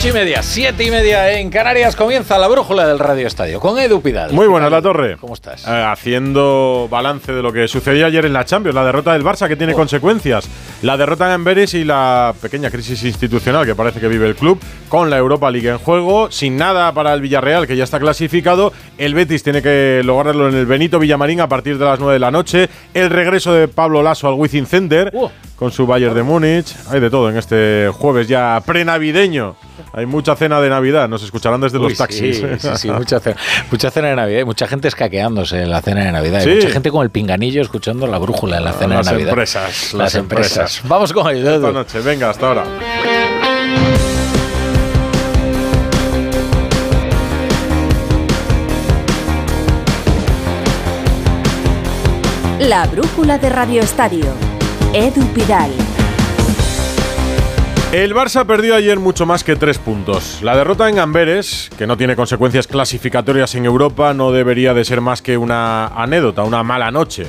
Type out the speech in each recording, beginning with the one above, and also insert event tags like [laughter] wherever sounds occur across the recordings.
Ocho y media, siete y media en Canarias comienza la brújula del Radio Estadio con Edu Pidal. Muy buena la torre. ¿Cómo estás? Eh, haciendo balance de lo que sucedió ayer en la Champions, la derrota del Barça que tiene Oh. consecuencias, la derrota en Amberes y la pequeña crisis institucional que parece que vive el club con la Europa League en juego, sin nada para el Villarreal que ya está clasificado, el Betis tiene que lograrlo en el Benito Villamarín a partir de las 9 de la noche, el regreso de Pablo Lasso al Wizzing Center Oh. con su Bayern de Múnich, hay de todo en este jueves ya prenavideño. Hay mucha cena de Navidad, nos escucharán desde Uy, los taxis. Sí, sí, sí, [laughs] mucha cena, mucha cena de Navidad. y Mucha gente escaqueándose en la cena de Navidad. y Sí. mucha gente con el pinganillo escuchando la brújula en la cena Las de Navidad. empresas, Las, las empresas. empresas. Vamos con el Esta noche, venga, hasta ahora. La brújula de Radio Estadio. Edu Pidal. El Barça perdió ayer mucho más que tres puntos. La derrota en Amberes, que no tiene consecuencias clasificatorias en Europa, no debería de ser más que una anécdota, una mala noche.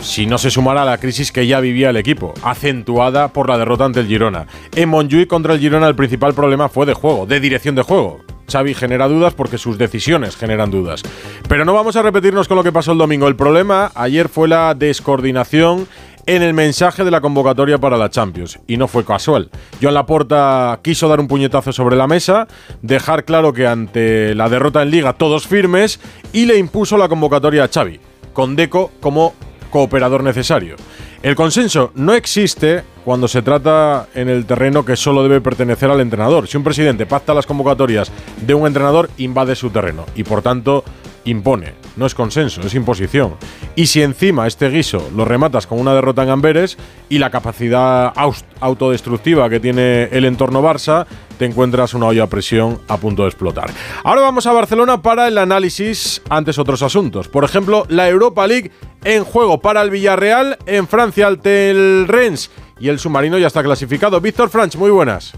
Si no se sumara a la crisis que ya vivía el equipo, acentuada por la derrota ante el Girona. En Montjuic contra el Girona el principal problema fue de juego, de dirección de juego. Xavi genera dudas porque sus decisiones generan dudas. Pero no vamos a repetirnos con lo que pasó el domingo. El problema ayer fue la descoordinación en el mensaje de la convocatoria para la Champions. Y no fue casual. Joan Laporta quiso dar un puñetazo sobre la mesa, dejar claro que ante la derrota en Liga todos firmes y le impuso la convocatoria a Xavi, con Deco como cooperador necesario. El consenso no existe cuando se trata en el terreno que solo debe pertenecer al entrenador. Si un presidente pacta las convocatorias de un entrenador, invade su terreno y por tanto impone. No es consenso, es imposición. Y si encima este guiso lo rematas con una derrota en Amberes y la capacidad autodestructiva que tiene el entorno Barça, te encuentras una olla a presión a punto de explotar. Ahora vamos a Barcelona para el análisis antes otros asuntos. Por ejemplo, la Europa League en juego para el Villarreal en Francia ante el Rennes y el submarino ya está clasificado. Víctor Franch, muy buenas.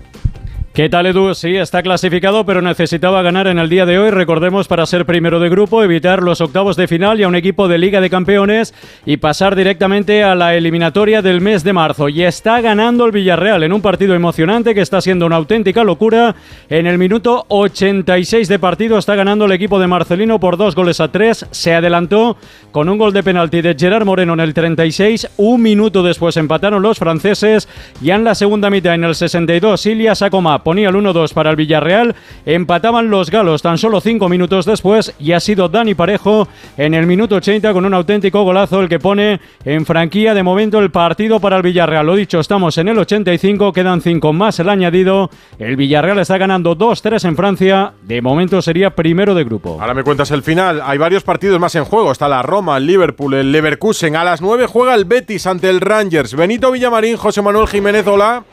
¿Qué tal Edu? Sí, está clasificado, pero necesitaba ganar en el día de hoy. Recordemos, para ser primero de grupo, evitar los octavos de final y a un equipo de Liga de Campeones y pasar directamente a la eliminatoria del mes de marzo. Y está ganando el Villarreal en un partido emocionante que está siendo una auténtica locura. En el minuto 86 de partido está ganando el equipo de Marcelino por dos goles a tres. Se adelantó con un gol de penalti de Gerard Moreno en el 36. Un minuto después empataron los franceses. Ya en la segunda mitad, en el 62, Ilia Sacoma ponía el 1-2 para el Villarreal. Empataban los galos tan solo cinco minutos después y ha sido Dani Parejo en el minuto 80 con un auténtico golazo el que pone en franquía de momento el partido para el Villarreal. Lo dicho, estamos en el 85, quedan cinco más el añadido. El Villarreal está ganando 2-3 en Francia. De momento sería primero de grupo. Ahora me cuentas el final. Hay varios partidos más en juego. Está la Roma, el Liverpool, el Leverkusen. A las 9 juega el Betis ante el Rangers. Benito Villamarín, José Manuel Jiménez, hola.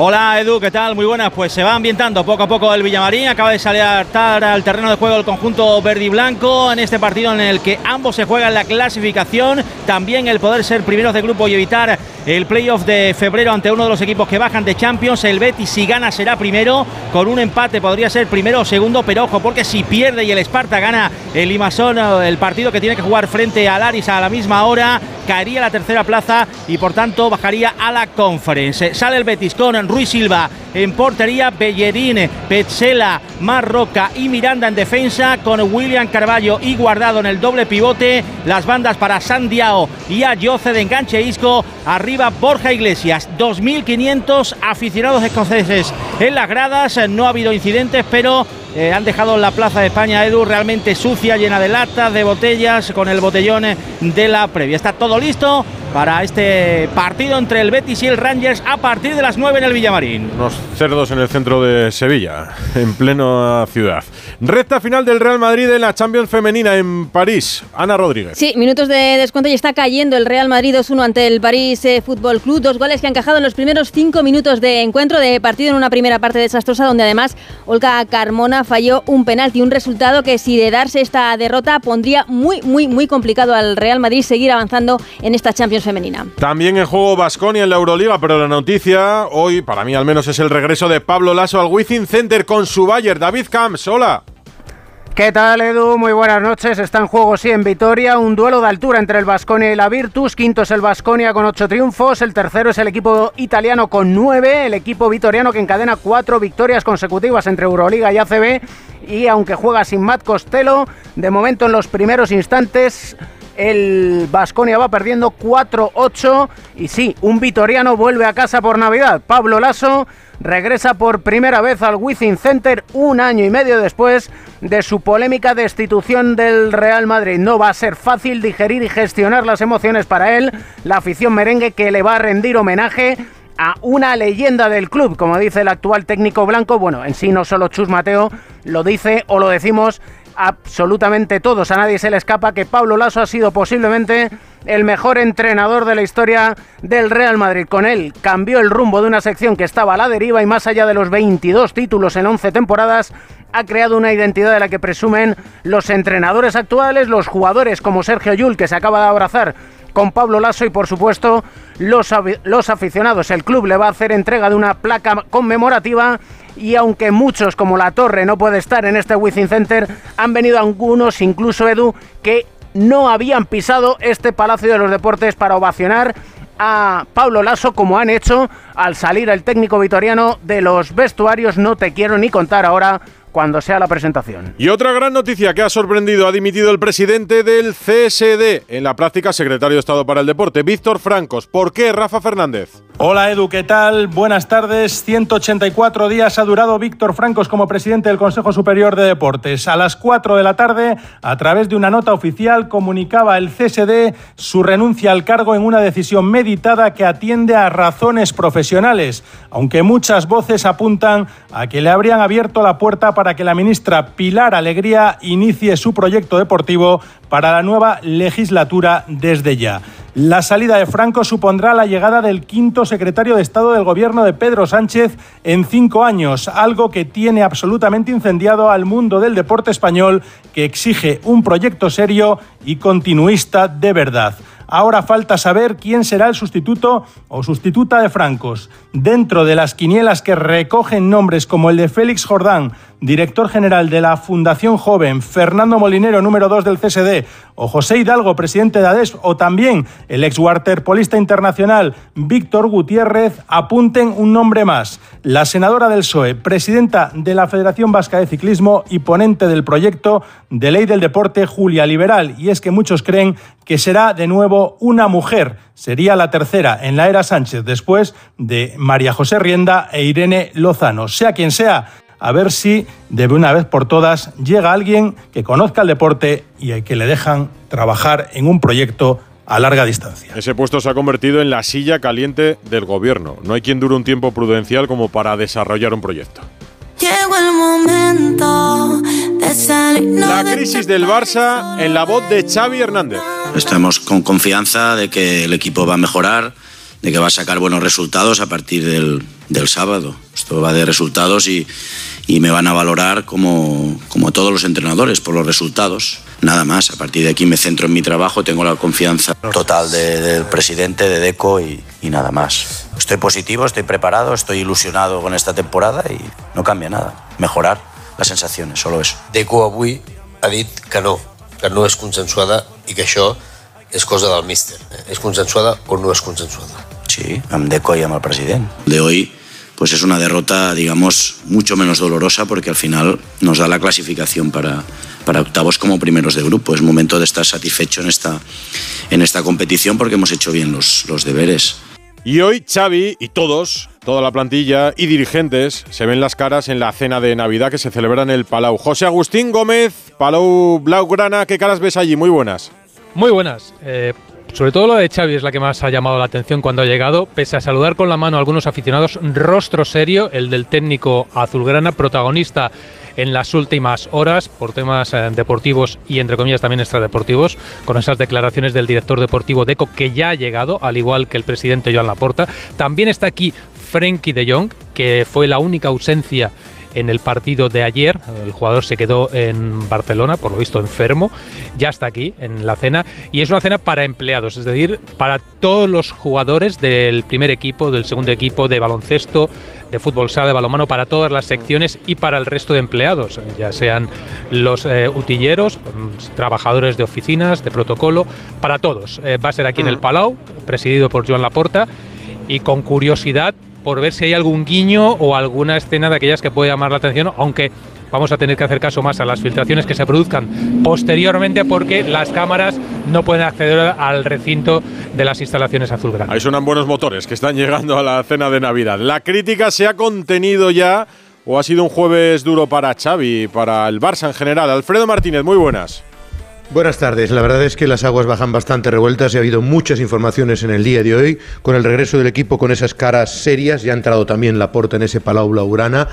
Hola Edu, ¿qué tal? Muy buenas. Pues se va ambientando poco a poco el Villamarín. Acaba de salir al terreno de juego el conjunto verde y blanco en este partido en el que ambos se juegan la clasificación. También el poder ser primeros de grupo y evitar el playoff de febrero ante uno de los equipos que bajan de Champions. El Betis, si gana, será primero. Con un empate podría ser primero o segundo, pero ojo, porque si pierde y el Esparta gana el Limassol, el partido que tiene que jugar frente al Aris a la misma hora, caería a la tercera plaza y por tanto bajaría a la conference. Sale el Betis con Ruiz Silva. En portería, Bellerín, Petzela, Marroca y Miranda en defensa, con William Carballo y Guardado en el doble pivote, las bandas para Sandiao y Ayoce de enganche Isco, arriba Borja Iglesias, 2.500 aficionados escoceses. En las gradas, no ha habido incidentes, pero eh, han dejado la Plaza de España, Edu, realmente sucia, llena de latas, de botellas, con el botellón de la previa. Está todo listo para este partido entre el Betis y el Rangers a partir de las 9 en el Villamarín. Unos cerdos en el centro de Sevilla, [laughs] en plena ciudad. Recta final del Real Madrid en la Champions Femenina en París. Ana Rodríguez. Sí, minutos de descuento y está cayendo el Real Madrid 2-1 ante el París eh, Fútbol Club. Dos goles que han encajado en los primeros cinco minutos de encuentro de partido en una primera parte desastrosa donde además Olga Carmona falló un penalti. Un resultado que si de darse esta derrota pondría muy, muy, muy complicado al Real Madrid seguir avanzando en esta Champions femenina. También en juego Basconia en la Euroliga, pero la noticia hoy, para mí al menos, es el regreso de Pablo Lasso al Wizzing Center con su Bayer. David Camps, hola. ¿Qué tal, Edu? Muy buenas noches. Está en juego, sí, en Vitoria. Un duelo de altura entre el Vasconia y la Virtus. Quinto es el Vasconia con ocho triunfos. El tercero es el equipo italiano con nueve. El equipo vitoriano que encadena cuatro victorias consecutivas entre Euroliga y ACB. Y aunque juega sin Matt Costello, de momento en los primeros instantes el Vasconia va perdiendo 4-8 y sí, un vitoriano vuelve a casa por Navidad. Pablo Lasso regresa por primera vez al Wizzing Center un año y medio después de su polémica destitución del Real Madrid. No va a ser fácil digerir y gestionar las emociones para él, la afición merengue que le va a rendir homenaje a una leyenda del club, como dice el actual técnico blanco. Bueno, en sí no solo Chus Mateo lo dice o lo decimos absolutamente todos. A nadie se le escapa que Pablo Lasso ha sido posiblemente el mejor entrenador de la historia del Real Madrid. Con él cambió el rumbo de una sección que estaba a la deriva y más allá de los 22 títulos en 11 temporadas, ha creado una identidad de la que presumen los entrenadores actuales, los jugadores como Sergio Yul, que se acaba de abrazar con Pablo Lasso y por supuesto los, los aficionados. El club le va a hacer entrega de una placa conmemorativa y aunque muchos como La Torre no puede estar en este Wizzing Center, han venido algunos, incluso Edu, que no habían pisado este Palacio de los Deportes para ovacionar a Pablo Lasso como han hecho al salir el técnico vitoriano de los vestuarios. No te quiero ni contar ahora cuando sea la presentación. Y otra gran noticia que ha sorprendido, ha dimitido el presidente del CSD, en la práctica secretario de Estado para el Deporte, Víctor Francos. ¿Por qué, Rafa Fernández? Hola Edu, ¿qué tal? Buenas tardes. 184 días ha durado Víctor Francos como presidente del Consejo Superior de Deportes. A las 4 de la tarde, a través de una nota oficial, comunicaba el CSD su renuncia al cargo en una decisión meditada que atiende a razones profesionales, aunque muchas voces apuntan a que le habrían abierto la puerta para que la ministra Pilar Alegría inicie su proyecto deportivo para la nueva legislatura desde ya. La salida de Franco supondrá la llegada del quinto secretario de Estado del gobierno de Pedro Sánchez en cinco años, algo que tiene absolutamente incendiado al mundo del deporte español que exige un proyecto serio y continuista de verdad. Ahora falta saber quién será el sustituto o sustituta de Francos. Dentro de las quinielas que recogen nombres como el de Félix Jordán, director general de la Fundación Joven, Fernando Molinero, número 2 del CSD, o José Hidalgo, presidente de ADES, o también el ex waterpolista internacional Víctor Gutiérrez, apunten un nombre más. La senadora del PSOE, presidenta de la Federación Vasca de Ciclismo y ponente del proyecto de ley del deporte Julia Liberal. Y es que muchos creen que será de nuevo una mujer. Sería la tercera en la era Sánchez después de María José Rienda e Irene Lozano. Sea quien sea, a ver si de una vez por todas llega alguien que conozca el deporte y que le dejan trabajar en un proyecto a larga distancia. Ese puesto se ha convertido en la silla caliente del gobierno. No hay quien dure un tiempo prudencial como para desarrollar un proyecto. Llegó el momento de La crisis del Barça en la voz de Xavi Hernández. Estamos con confianza de que el equipo va a mejorar, de que va a sacar buenos resultados a partir del, del sábado. Esto va de resultados y, y me van a valorar como, como todos los entrenadores por los resultados. Nada más, a partir de aquí me centro en mi trabajo, tengo la confianza total del presidente, de Deco y, y nada más. Estoy positivo, estoy preparado, estoy ilusionado con esta temporada y no cambia nada. Mejorar las sensaciones, solo eso. Deco avui ha dit que no, que no consensuada i que això és cosa del míster. És consensuada o no és consensuada? Sí, amb Deco y amb el president. De hoy pues es una derrota, digamos, mucho menos dolorosa porque al final nos da la clasificación para, para octavos como primeros de grupo. Es momento de estar satisfecho en esta, en esta competición porque hemos hecho bien los, los deberes. Y hoy Xavi y todos, toda la plantilla y dirigentes se ven las caras en la cena de Navidad que se celebra en el Palau. José Agustín Gómez, Palau Blaugrana, ¿qué caras ves allí? Muy buenas. Muy buenas. Eh, sobre todo lo de Xavi es la que más ha llamado la atención cuando ha llegado. Pese a saludar con la mano a algunos aficionados, rostro serio, el del técnico azulgrana, protagonista en las últimas horas por temas eh, deportivos y entre comillas también extradeportivos, con esas declaraciones del director deportivo Deco que ya ha llegado, al igual que el presidente Joan Laporta. También está aquí Frenkie de Jong, que fue la única ausencia en el partido de ayer. El jugador se quedó en Barcelona, por lo visto enfermo, ya está aquí en la cena y es una cena para empleados, es decir, para todos los jugadores del primer equipo, del segundo equipo, de baloncesto, de fútbol sala, de balonmano, para todas las secciones y para el resto de empleados, ya sean los eh, utilleros, mm, trabajadores de oficinas, de protocolo, para todos. Eh, va a ser aquí en el Palau, presidido por Joan Laporta y con curiosidad por ver si hay algún guiño o alguna escena de aquellas que puede llamar la atención, aunque vamos a tener que hacer caso más a las filtraciones que se produzcan posteriormente porque las cámaras no pueden acceder al recinto de las instalaciones azulgrana. Ahí suenan buenos motores que están llegando a la cena de Navidad. ¿La crítica se ha contenido ya o ha sido un jueves duro para Xavi, para el Barça en general? Alfredo Martínez, muy buenas. Buenas tardes. La verdad es que las aguas bajan bastante revueltas y ha habido muchas informaciones en el día de hoy. Con el regreso del equipo con esas caras serias, ya ha entrado también la porta en ese Palau Blaugrana,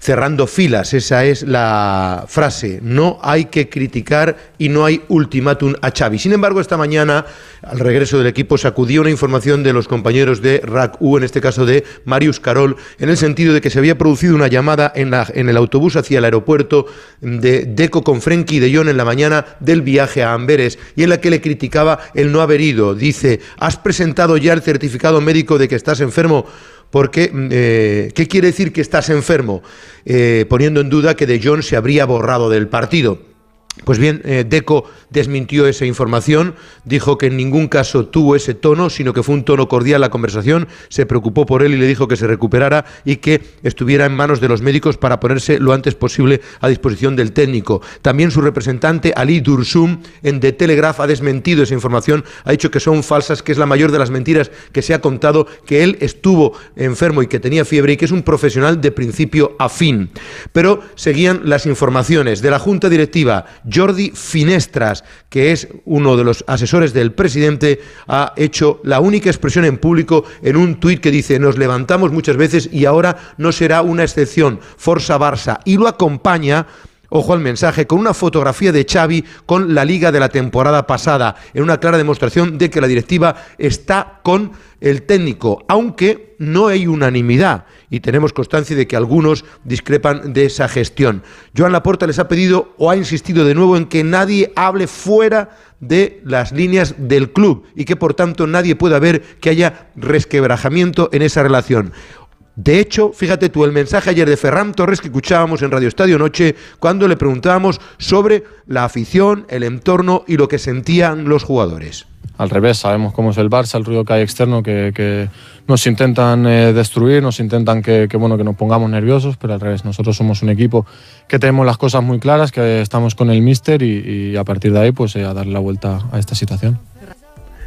cerrando filas. Esa es la frase. No hay que criticar y no hay ultimátum a Xavi. Sin embargo, esta mañana, al regreso del equipo, sacudía una información de los compañeros de RAC-U, en este caso de Marius Carol, en el sentido de que se había producido una llamada en, la, el autobús hacia el aeropuerto de Deco con Frenkie de Jong en la mañana del viaje a Amberes y en la que le criticaba el no haber ido. Dice, ¿has presentado ya el certificado médico de que estás enfermo? Porque, eh, ¿qué quiere decir que estás enfermo? Eh, poniendo en duda que De Jong se habría borrado del partido. Pues bien, eh, Deco desmintió esa información, dijo que en ningún caso tuvo ese tono, sino que fue un tono cordial la conversación, se preocupó por él y le dijo que se recuperara y que estuviera en manos de los médicos para ponerse lo antes posible a disposición del técnico. También su representante, Ali Dursum, en The Telegraph ha desmentido esa información, ha dicho que son falsas, que es la mayor de las mentiras que se ha contado, que él estuvo enfermo y que tenía fiebre y que es un profesional de principio a fin. Pero seguían las informaciones de la Junta Directiva. Jordi Finestras, que es uno de los asesores del presidente, ha hecho la única expresión en público en un tuit que dice nos levantamos muchas veces y ahora no será una excepción, Forza Barça, y lo acompaña Ojo al mensaje, con una fotografía de Xavi con la liga de la temporada pasada, en una clara demostración de que la directiva está con el técnico, aunque no hay unanimidad y tenemos constancia de que algunos discrepan de esa gestión. Joan Laporta les ha pedido o ha insistido de nuevo en que nadie hable fuera de las líneas del club y que por tanto nadie pueda ver que haya resquebrajamiento en esa relación. De hecho, fíjate tú el mensaje ayer de Ferran Torres que escuchábamos en Radio Estadio Noche cuando le preguntábamos sobre la afición, el entorno y lo que sentían los jugadores. Al revés, sabemos cómo es el Barça, el ruido que hay externo, que, nos intentan eh, destruir, nos intentan que, bueno, que nos pongamos nerviosos, pero al revés, nosotros somos un equipo que tenemos las cosas muy claras, que estamos con el míster y, a partir de ahí pues eh, a darle la vuelta a esta situación.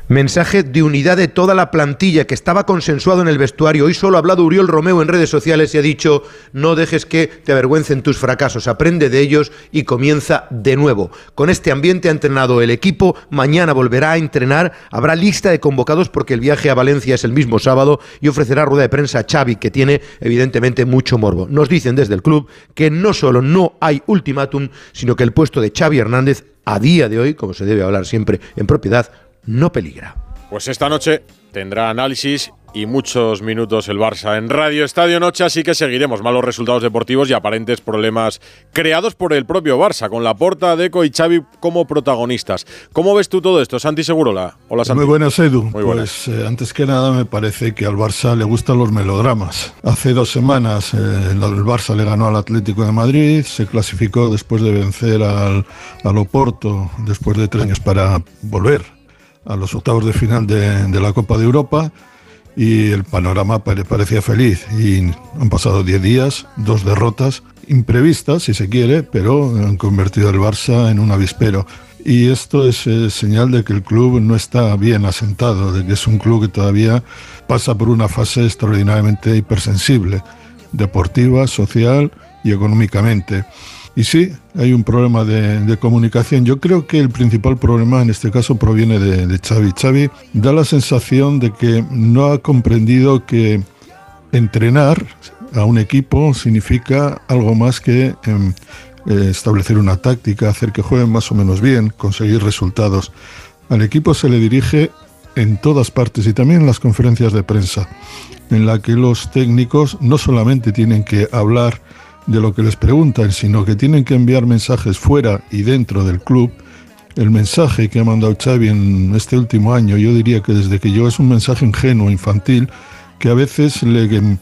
Mensaje de unidad de toda la plantilla que estaba consensuado en el vestuario. Hoy solo ha hablado Uriol Romeo en redes sociales y ha dicho, no dejes que te avergüencen tus fracasos, aprende de ellos y comienza de nuevo. Con este ambiente ha entrenado el equipo, mañana volverá a entrenar, habrá lista de convocados porque el viaje a Valencia es el mismo sábado y ofrecerá rueda de prensa a Xavi, que tiene evidentemente mucho morbo. Nos dicen desde el club que no solo no hay ultimátum, sino que el puesto de Xavi Hernández a día de hoy, como se debe hablar siempre en propiedad, no peligra. Pues esta noche tendrá análisis y muchos minutos el Barça en Radio Estadio Noche, así que seguiremos malos resultados deportivos y aparentes problemas creados por el propio Barça, con la Porta, Deco y Xavi como protagonistas. ¿Cómo ves tú todo esto, Santi Segurola? Hola, Santi. Muy buenas, Edu. Muy buenas. Pues eh, antes que nada me parece que al Barça le gustan los melodramas. Hace dos semanas eh, el Barça le ganó al Atlético de Madrid, se clasificó después de vencer al, al Oporto, después de tres años para volver a los octavos de final de, la Copa de Europa y el panorama parecía feliz. Y han pasado 10 días, dos derrotas imprevistas, si se quiere, pero han convertido al Barça en un avispero. Y esto es eh, señal de que el club no está bien asentado, de que es un club que todavía pasa por una fase extraordinariamente hipersensible, deportiva, social y económicamente. Y sí, hay un problema de, comunicación. Yo creo que el principal problema en este caso proviene de, de Xavi. Xavi da la sensación de que no ha comprendido que entrenar a un equipo significa algo más que em, eh, establecer una táctica, hacer que jueguen más o menos bien, conseguir resultados. Al equipo se le dirige en todas partes y también en las conferencias de prensa, en la que los técnicos no solamente tienen que hablar de lo que les preguntan, sino que tienen que enviar mensajes fuera y dentro del club, el mensaje que ha mandado Xavi en este último año, yo diría que desde que yo es un mensaje ingenuo, infantil, que a veces le,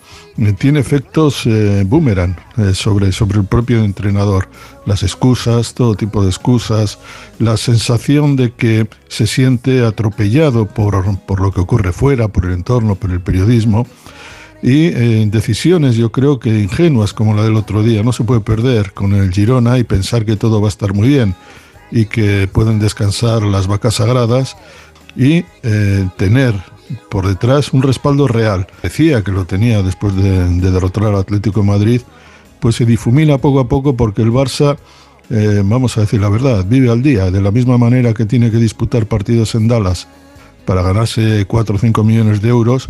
tiene efectos eh, boomerang eh, sobre, sobre el propio entrenador. Las excusas, todo tipo de excusas, la sensación de que se siente atropellado por, por lo que ocurre fuera, por el entorno, por el periodismo. Y eh, decisiones, yo creo que ingenuas como la del otro día, no se puede perder con el Girona y pensar que todo va a estar muy bien y que pueden descansar las vacas sagradas y eh, tener por detrás un respaldo real. Decía que lo tenía después de, derrotar al Atlético Madrid, pues se difumina poco a poco porque el Barça, eh, vamos a decir la verdad, vive al día, de la misma manera que tiene que disputar partidos en Dallas para ganarse 4 o 5 millones de euros,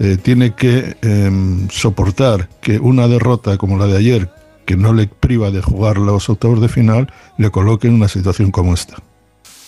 eh, tiene que em, soportar que una derrota como la de ayer, que no le priva de jugar los octavos de final, le coloque en una situación como esta.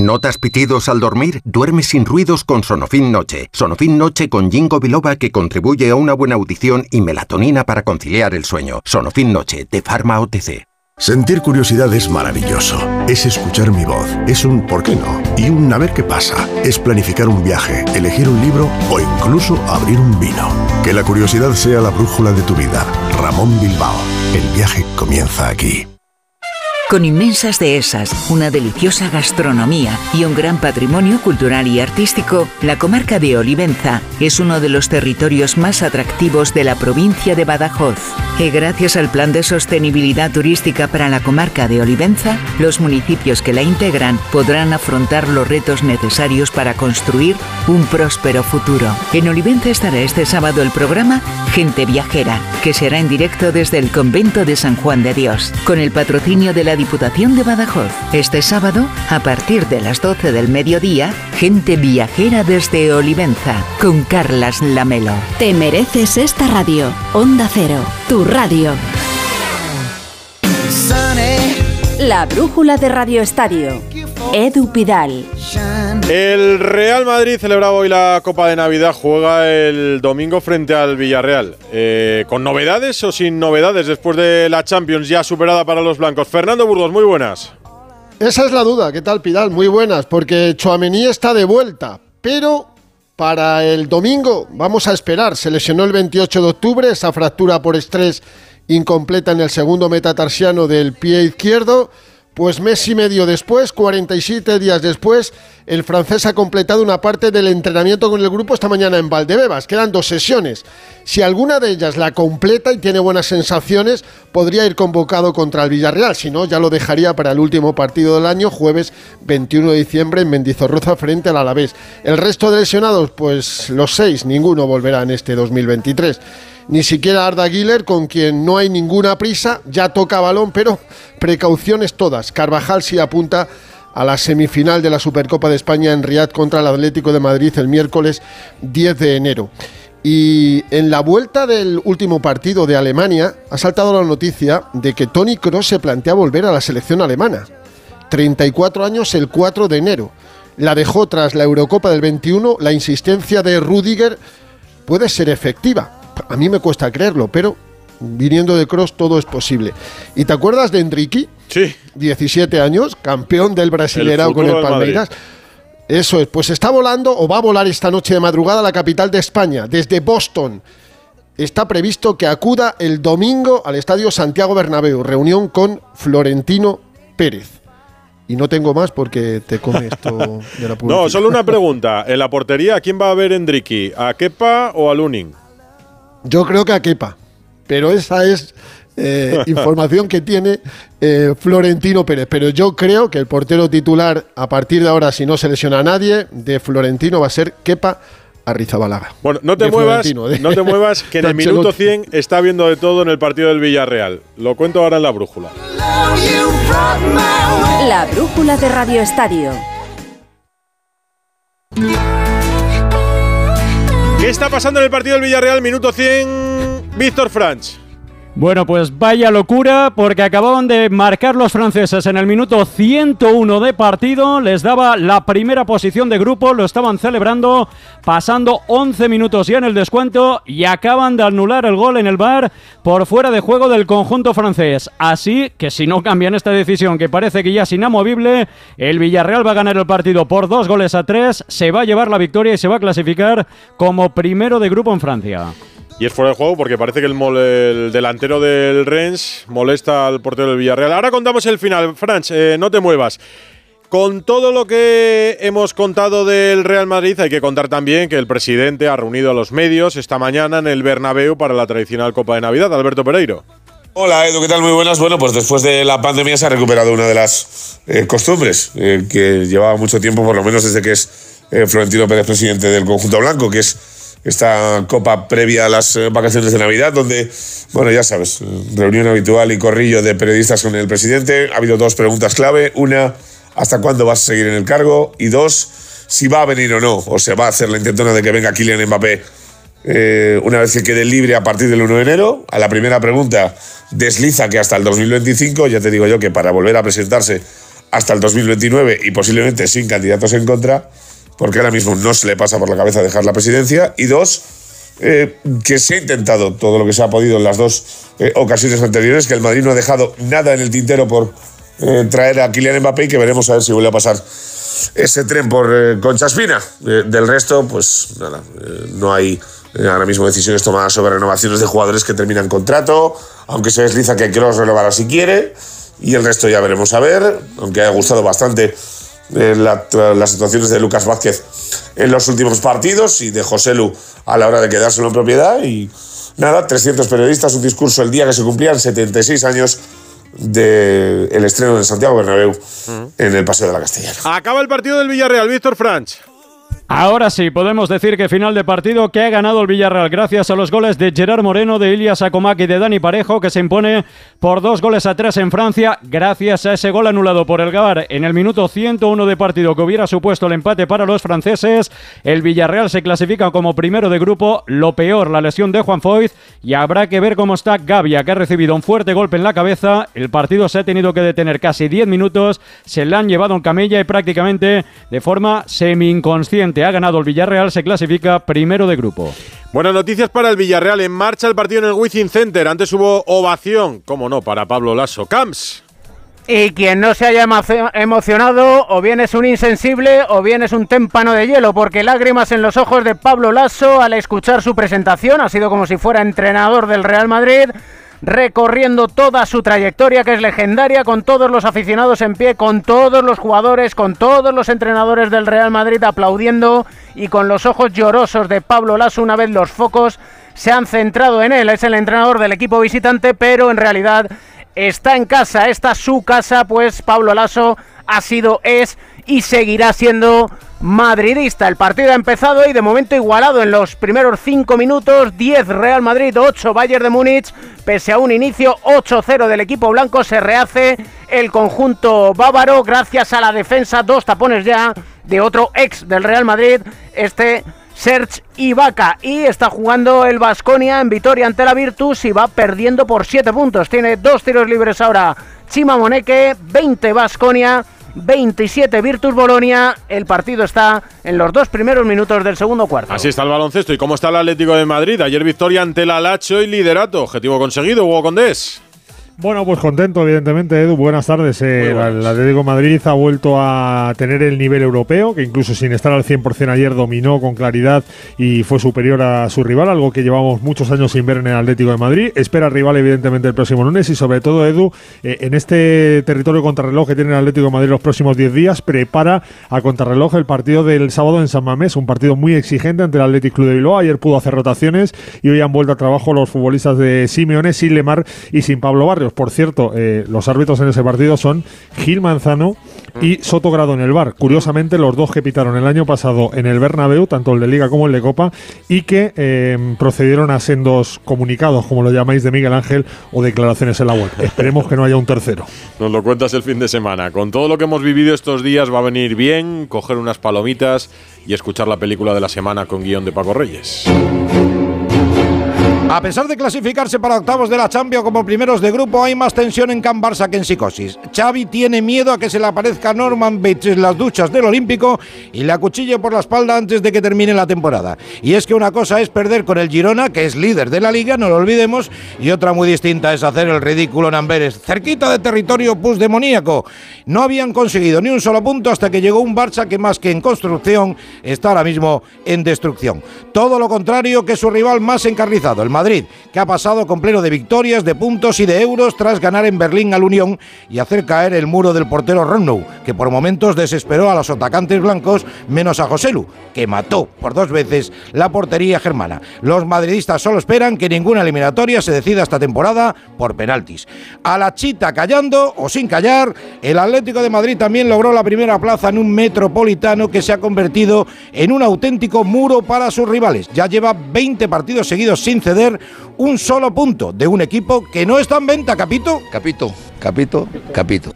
¿Notas pitidos al dormir? Duerme sin ruidos con Sonofin Noche. Sonofin Noche con Jingo Biloba que contribuye a una buena audición y melatonina para conciliar el sueño. Sonofin Noche de Pharma OTC. Sentir curiosidad es maravilloso. Es escuchar mi voz. Es un ¿por qué no? Y un a ver qué pasa. Es planificar un viaje, elegir un libro o incluso abrir un vino. Que la curiosidad sea la brújula de tu vida. Ramón Bilbao. El viaje comienza aquí. Con inmensas dehesas, una deliciosa gastronomía y un gran patrimonio cultural y artístico, la comarca de Olivenza es uno de los territorios más atractivos de la provincia de Badajoz. Y gracias al Plan de Sostenibilidad Turística para la comarca de Olivenza, los municipios que la integran podrán afrontar los retos necesarios para construir un próspero futuro. En Olivenza estará este sábado el programa Gente Viajera, que será en directo desde el convento de San Juan de Dios, con el patrocinio de la Diputación de Badajoz. Este sábado, a partir de las 12 del mediodía, Gente Viajera desde Olivenza, con Carlas Lamelo. Te mereces esta radio. Onda Cero, tu radio. La brújula de Radio Estadio. Edu Pidal. El Real Madrid celebraba hoy la Copa de Navidad, juega el domingo frente al Villarreal. Eh, ¿Con novedades o sin novedades después de la Champions ya superada para los blancos? Fernando Burgos, muy buenas. Esa es la duda, ¿qué tal Pidal? Muy buenas, porque Chouameni está de vuelta, pero para el domingo vamos a esperar. Se lesionó el 28 de octubre, esa fractura por estrés incompleta en el segundo metatarsiano del pie izquierdo. Pues mes y medio después, 47 días después, el francés ha completado una parte del entrenamiento con el grupo esta mañana en Valdebebas. Quedan dos sesiones. Si alguna de ellas la completa y tiene buenas sensaciones, podría ir convocado contra el Villarreal. Si no, ya lo dejaría para el último partido del año, jueves 21 de diciembre en Mendizorroza frente al Alavés. El resto de lesionados, pues los seis, ninguno volverá en este 2023 ni siquiera Arda Güler, con quien no hay ninguna prisa, ya toca balón, pero precauciones todas. Carvajal sí apunta a la semifinal de la Supercopa de España en Riad contra el Atlético de Madrid el miércoles 10 de enero. Y en la vuelta del último partido de Alemania ha saltado la noticia de que Tony Kroos se plantea volver a la selección alemana. 34 años el 4 de enero. La dejó tras la Eurocopa del 21. La insistencia de Rudiger puede ser efectiva. A mí me cuesta creerlo, pero viniendo de Cross todo es posible. ¿Y te acuerdas de Enrique? Sí. 17 años, campeón del Brasileirao con el Palmeiras. Eso es, pues está volando o va a volar esta noche de madrugada a la capital de España, desde Boston. Está previsto que acuda el domingo al Estadio Santiago Bernabéu, reunión con Florentino Pérez. Y no tengo más porque te come esto de la [laughs] publicidad. No, solo una [laughs] pregunta. En la portería, ¿a quién va a ver Enrique? ¿A Kepa o a Lunin? Yo creo que a Kepa. pero esa es eh, [laughs] información que tiene eh, Florentino Pérez. Pero yo creo que el portero titular, a partir de ahora, si no se lesiona a nadie, de Florentino va a ser Kepa Arrizabalaga. Bueno, no te De muevas, de- no te muevas, [laughs] que en el minuto Ancelotti. 100 está viendo de todo en el partido del Villarreal. Lo cuento ahora en la brújula. La brújula de Radio Estadio. ¿Qué está pasando en el partido del Villarreal? Minuto 100, Víctor Franch. Bueno, pues vaya locura, porque acababan de marcar los franceses en el minuto 101 de partido. Les daba la primera posición de grupo, lo estaban celebrando, pasando 11 minutos ya en el descuento y acaban de anular el gol en el bar por fuera de juego del conjunto francés. Así que si no cambian esta decisión, que parece que ya es inamovible, el Villarreal va a ganar el partido por dos goles a tres, se va a llevar la victoria y se va a clasificar como primero de grupo en Francia. Y es fuera de juego porque parece que el, el delantero del Rennes molesta al portero del Villarreal. Ahora contamos el final. Franch, eh, no te muevas. Con todo lo que hemos contado del Real Madrid, hay que contar también que el presidente ha reunido a los medios esta mañana en el Bernabéu para la tradicional Copa de Navidad. Alberto Pereiro. Hola Edu, ¿qué tal? Muy buenas. Bueno, pues después de la pandemia se ha recuperado una de las eh, costumbres eh, que llevaba mucho tiempo, por lo menos desde que es eh, Florentino Pérez presidente del conjunto blanco, que es esta copa previa a las eh, vacaciones de Navidad, donde, bueno, ya sabes, reunión habitual y corrillo de periodistas con el presidente. Ha habido dos preguntas clave. Una, ¿hasta cuándo vas a seguir en el cargo? Y dos, si va a venir o no, o se va a hacer la intentona de que venga Kylian Mbappé eh, una vez que quede libre a partir del 1 de enero. A la primera pregunta, desliza que hasta el 2025, ya te digo yo que para volver a presentarse hasta el 2029 y posiblemente sin candidatos en contra, porque ahora mismo no se le pasa por la cabeza dejar la presidencia. Y dos, eh, que se ha intentado todo lo que se ha podido en las dos eh, ocasiones anteriores, que el Madrid no ha dejado nada en el tintero por eh, traer a Kylian Mbappé y que veremos a ver si vuelve a pasar ese tren por eh, Concha Espina. Eh, del resto, pues nada, eh, no hay ahora mismo decisiones tomadas sobre renovaciones de jugadores que terminan contrato, aunque se desliza que Kroos renovará si quiere, y el resto ya veremos a ver, aunque haya gustado bastante eh, la- las situaciones de Lucas Vázquez en los últimos partidos y de José Lu a la hora de quedárselo en propiedad. Y nada, 300 periodistas, un discurso el día que se cumplían 76 años del estreno de Santiago Bernabéu en el Paseo de la Castellana. Acaba el partido del Villarreal, Víctor Franch. Ahora sí, podemos decir que final de partido que ha ganado el Villarreal gracias a los goles de Gerard Moreno, de Ilias Acomac y de Dani Parejo, que se impone por dos goles a tres en Francia, gracias a ese gol anulado por el Gabar en el minuto 101 de partido que hubiera supuesto el empate para los franceses. El Villarreal se clasifica como primero de grupo, lo peor, la lesión de Juan Foyth, y habrá que ver cómo está Gavia, que ha recibido un fuerte golpe en la cabeza. El partido se ha tenido que detener casi 10 minutos, se le han llevado en camilla y prácticamente de forma semi-inconsciente ha ganado el Villarreal, se clasifica primero de grupo. Buenas noticias para el Villarreal. En marcha el partido en el Wizzing Center. Antes hubo ovación, cómo no, para Pablo Lasso. Camps. Y quien no se haya emo- emocionado, o bien es un insensible, o bien es un témpano de hielo, porque lágrimas en los ojos de Pablo Lasso al escuchar su presentación, ha sido como si fuera entrenador del Real Madrid, recorriendo toda su trayectoria, que es legendaria, con todos los aficionados en pie, con todos los jugadores, con todos los entrenadores del Real Madrid aplaudiendo y con los ojos llorosos de Pablo Lasso una vez los focos se han centrado en él. Es el entrenador del equipo visitante, pero en realidad está en casa, esta es su casa, pues Pablo Lasso ha sido, es y seguirá siendo madridista. El partido ha empezado y de momento igualado en los primeros 5 minutos, 10 Real Madrid, 8 Bayern de Múnich, pese a un inicio 8-0 del equipo blanco, se rehace el conjunto bávaro gracias a la defensa, dos tapones ya de otro ex del Real Madrid, este Serge Ibaka y está jugando el Vasconia en Vitoria ante la Virtus y va perdiendo por 7 puntos. Tiene dos tiros libres ahora Chima Moneke, 20 Vasconia, 27 Virtus Bolonia. El partido está en los dos primeros minutos del segundo cuarto. Así está el baloncesto. ¿Y cómo está el Atlético de Madrid? Ayer victoria ante el Alacho y liderato. Objetivo conseguido, Hugo Condés. Bueno, pues contento, evidentemente, Edu. Buenas tardes. Eh, el Atlético de Madrid ha vuelto a tener el nivel europeo, que incluso sin estar al 100% ayer dominó con claridad y fue superior a su rival, algo que llevamos muchos años sin ver en el Atlético de Madrid. Espera rival, evidentemente, el próximo lunes y, sobre todo, Edu, eh, en este territorio contrarreloj que tiene el Atlético de Madrid los próximos 10 días, prepara a contrarreloj el partido del sábado en San Mamés, un partido muy exigente ante el Athletic Club de Bilbao. Ayer pudo hacer rotaciones y hoy han vuelto a trabajo los futbolistas de Simeone, sin Lemar y sin Pablo Barrios. Por cierto, eh, los árbitros en ese partido son Gil Manzano y Soto Grado en el bar. Curiosamente, los dos que pitaron el año pasado en el Bernabéu, tanto el de Liga como el de Copa, y que eh, procedieron a sendos comunicados, como lo llamáis, de Miguel Ángel o declaraciones en la web. [laughs] Esperemos que no haya un tercero. Nos lo cuentas el fin de semana. Con todo lo que hemos vivido estos días va a venir bien coger unas palomitas y escuchar la película de la semana con guion de Paco Reyes. A pesar de clasificarse para octavos de la Champions como primeros de grupo, hay más tensión en Can Barça que en psicosis. Xavi tiene miedo a que se le aparezca Norman Bates en las duchas del Olímpico y le acuchille por la espalda antes de que termine la temporada. Y es que una cosa es perder con el Girona, que es líder de la liga, no lo olvidemos, y otra muy distinta es hacer el ridículo en Amberes, cerquita de territorio pusdemoníaco. No habían conseguido ni un solo punto hasta que llegó un Barça que más que en construcción está ahora mismo en destrucción. Todo lo contrario que su rival más encarnizado, el Madrid, que ha pasado con pleno de victorias, de puntos y de euros tras ganar en Berlín al Unión y hacer caer el muro del portero Ronnou, que por momentos desesperó a los atacantes blancos menos a Joselu, que mató por dos veces la portería germana. Los madridistas solo esperan que ninguna eliminatoria se decida esta temporada por penaltis. A la chita callando o sin callar, el Atlético de Madrid también logró la primera plaza en un metropolitano que se ha convertido en un auténtico muro para sus rivales. Ya lleva 20 partidos seguidos sin ceder un solo punto de un equipo que no está en venta, Capito. Capito, Capito, Capito.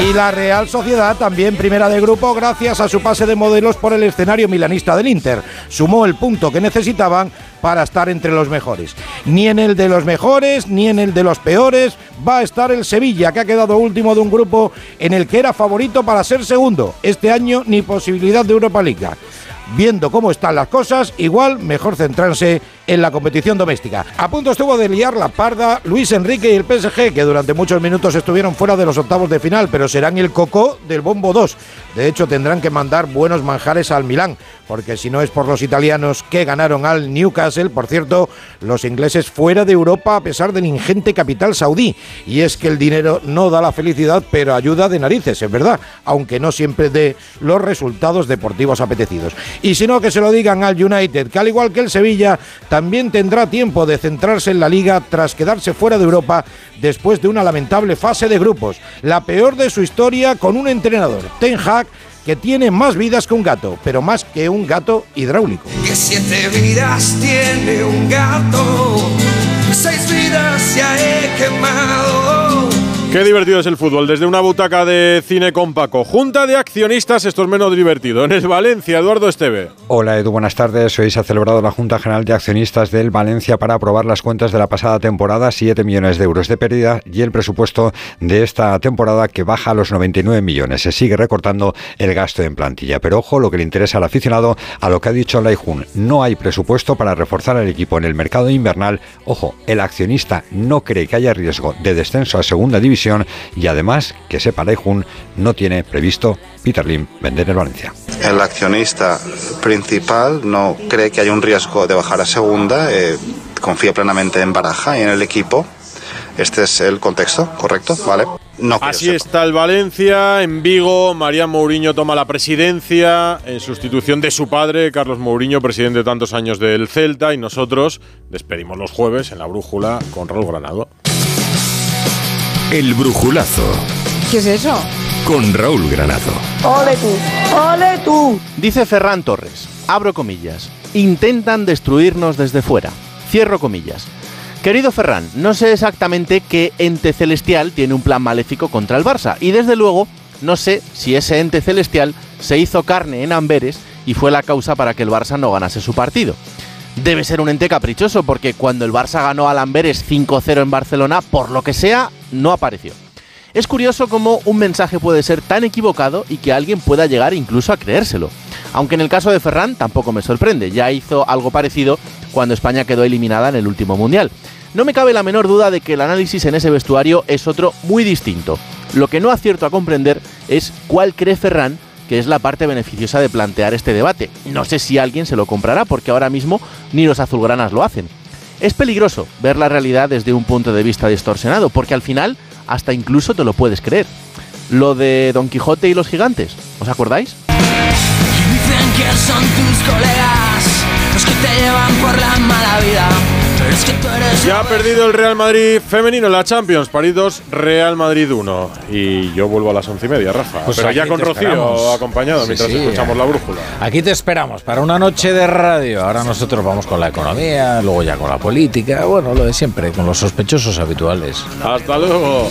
Y la Real Sociedad también primera de grupo gracias a su pase de modelos por el escenario milanista del Inter. Sumó el punto que necesitaban para estar entre los mejores. Ni en el de los mejores, ni en el de los peores va a estar el Sevilla, que ha quedado último de un grupo en el que era favorito para ser segundo. Este año ni posibilidad de Europa League. Viendo cómo están las cosas, igual mejor centrarse en la competición doméstica. A punto estuvo de liar la parda Luis Enrique y el PSG, que durante muchos minutos estuvieron fuera de los octavos de final, pero serán el cocó del bombo 2. De hecho, tendrán que mandar buenos manjares al Milán, porque si no es por los italianos que ganaron al Newcastle, por cierto, los ingleses fuera de Europa a pesar del ingente capital saudí. Y es que el dinero no da la felicidad, pero ayuda de narices, es verdad, aunque no siempre dé los resultados deportivos apetecidos. Y si no, que se lo digan al United, que al igual que el Sevilla, también tendrá tiempo de centrarse en la liga tras quedarse fuera de Europa después de una lamentable fase de grupos, la peor de su historia con un entrenador, Ten Hag, que tiene más vidas que un gato, pero más que un gato hidráulico. Que siete vidas tiene un gato, seis vidas ya he quemado. Qué divertido es el fútbol. Desde una butaca de cine con Paco. Junta de accionistas, esto es menos divertido. En el Valencia, Eduardo Esteve. Hola Edu, buenas tardes. Hoy se ha celebrado la Junta General de Accionistas del Valencia para aprobar las cuentas de la pasada temporada, 7 millones de euros de pérdida y el presupuesto de esta temporada que baja a los 99 millones. Se sigue recortando el gasto en plantilla. Pero ojo, lo que le interesa al aficionado, a lo que ha dicho Laijun, no hay presupuesto para reforzar al equipo en el mercado invernal. Ojo, el accionista no cree que haya riesgo de descenso a segunda división y además, que sepa Laijun, no tiene previsto Peter Lim vender el Valencia. El accionista principal no cree que haya un riesgo de bajar a segunda, eh, confía plenamente en Baraja y en el equipo. Este es el contexto, ¿correcto? Vale. No Así sepa. está el Valencia, en Vigo, María Mourinho toma la presidencia en sustitución de su padre, Carlos Mourinho, presidente de tantos años del Celta, y nosotros despedimos los jueves en la brújula con Raúl Granado. El brujulazo ¿Qué es eso? con Raúl Granado. ¡Ole tú! ¡Ole tú! Dice Ferran Torres, abro comillas, intentan destruirnos desde fuera. Cierro comillas. Querido Ferran, no sé exactamente qué ente celestial tiene un plan maléfico contra el Barça y desde luego no sé si ese ente celestial se hizo carne en Amberes y fue la causa para que el Barça no ganase su partido. Debe ser un ente caprichoso porque cuando el Barça ganó al Amberes 5-0 en Barcelona, por lo que sea, no apareció. Es curioso cómo un mensaje puede ser tan equivocado y que alguien pueda llegar incluso a creérselo. Aunque en el caso de Ferran tampoco me sorprende, ya hizo algo parecido cuando España quedó eliminada en el último mundial. No me cabe la menor duda de que el análisis en ese vestuario es otro muy distinto. Lo que no acierto a comprender es cuál cree Ferran que es la parte beneficiosa de plantear este debate. No sé si alguien se lo comprará porque ahora mismo ni los azulgranas lo hacen. Es peligroso ver la realidad desde un punto de vista distorsionado porque al final hasta incluso te lo puedes creer. Lo de Don Quijote y los gigantes, ¿os acordáis? Ya ha perdido el Real Madrid femenino en la Champions. París 2, Real Madrid 1. Y yo vuelvo a las once y media, Rafa. Pues Pero ya con Rocío esperamos. acompañado Sí, mientras sí. escuchamos la brújula. Aquí te esperamos para una noche de radio. Ahora nosotros vamos con la economía, luego ya con la política, bueno, lo de siempre, con los sospechosos habituales. Hasta luego.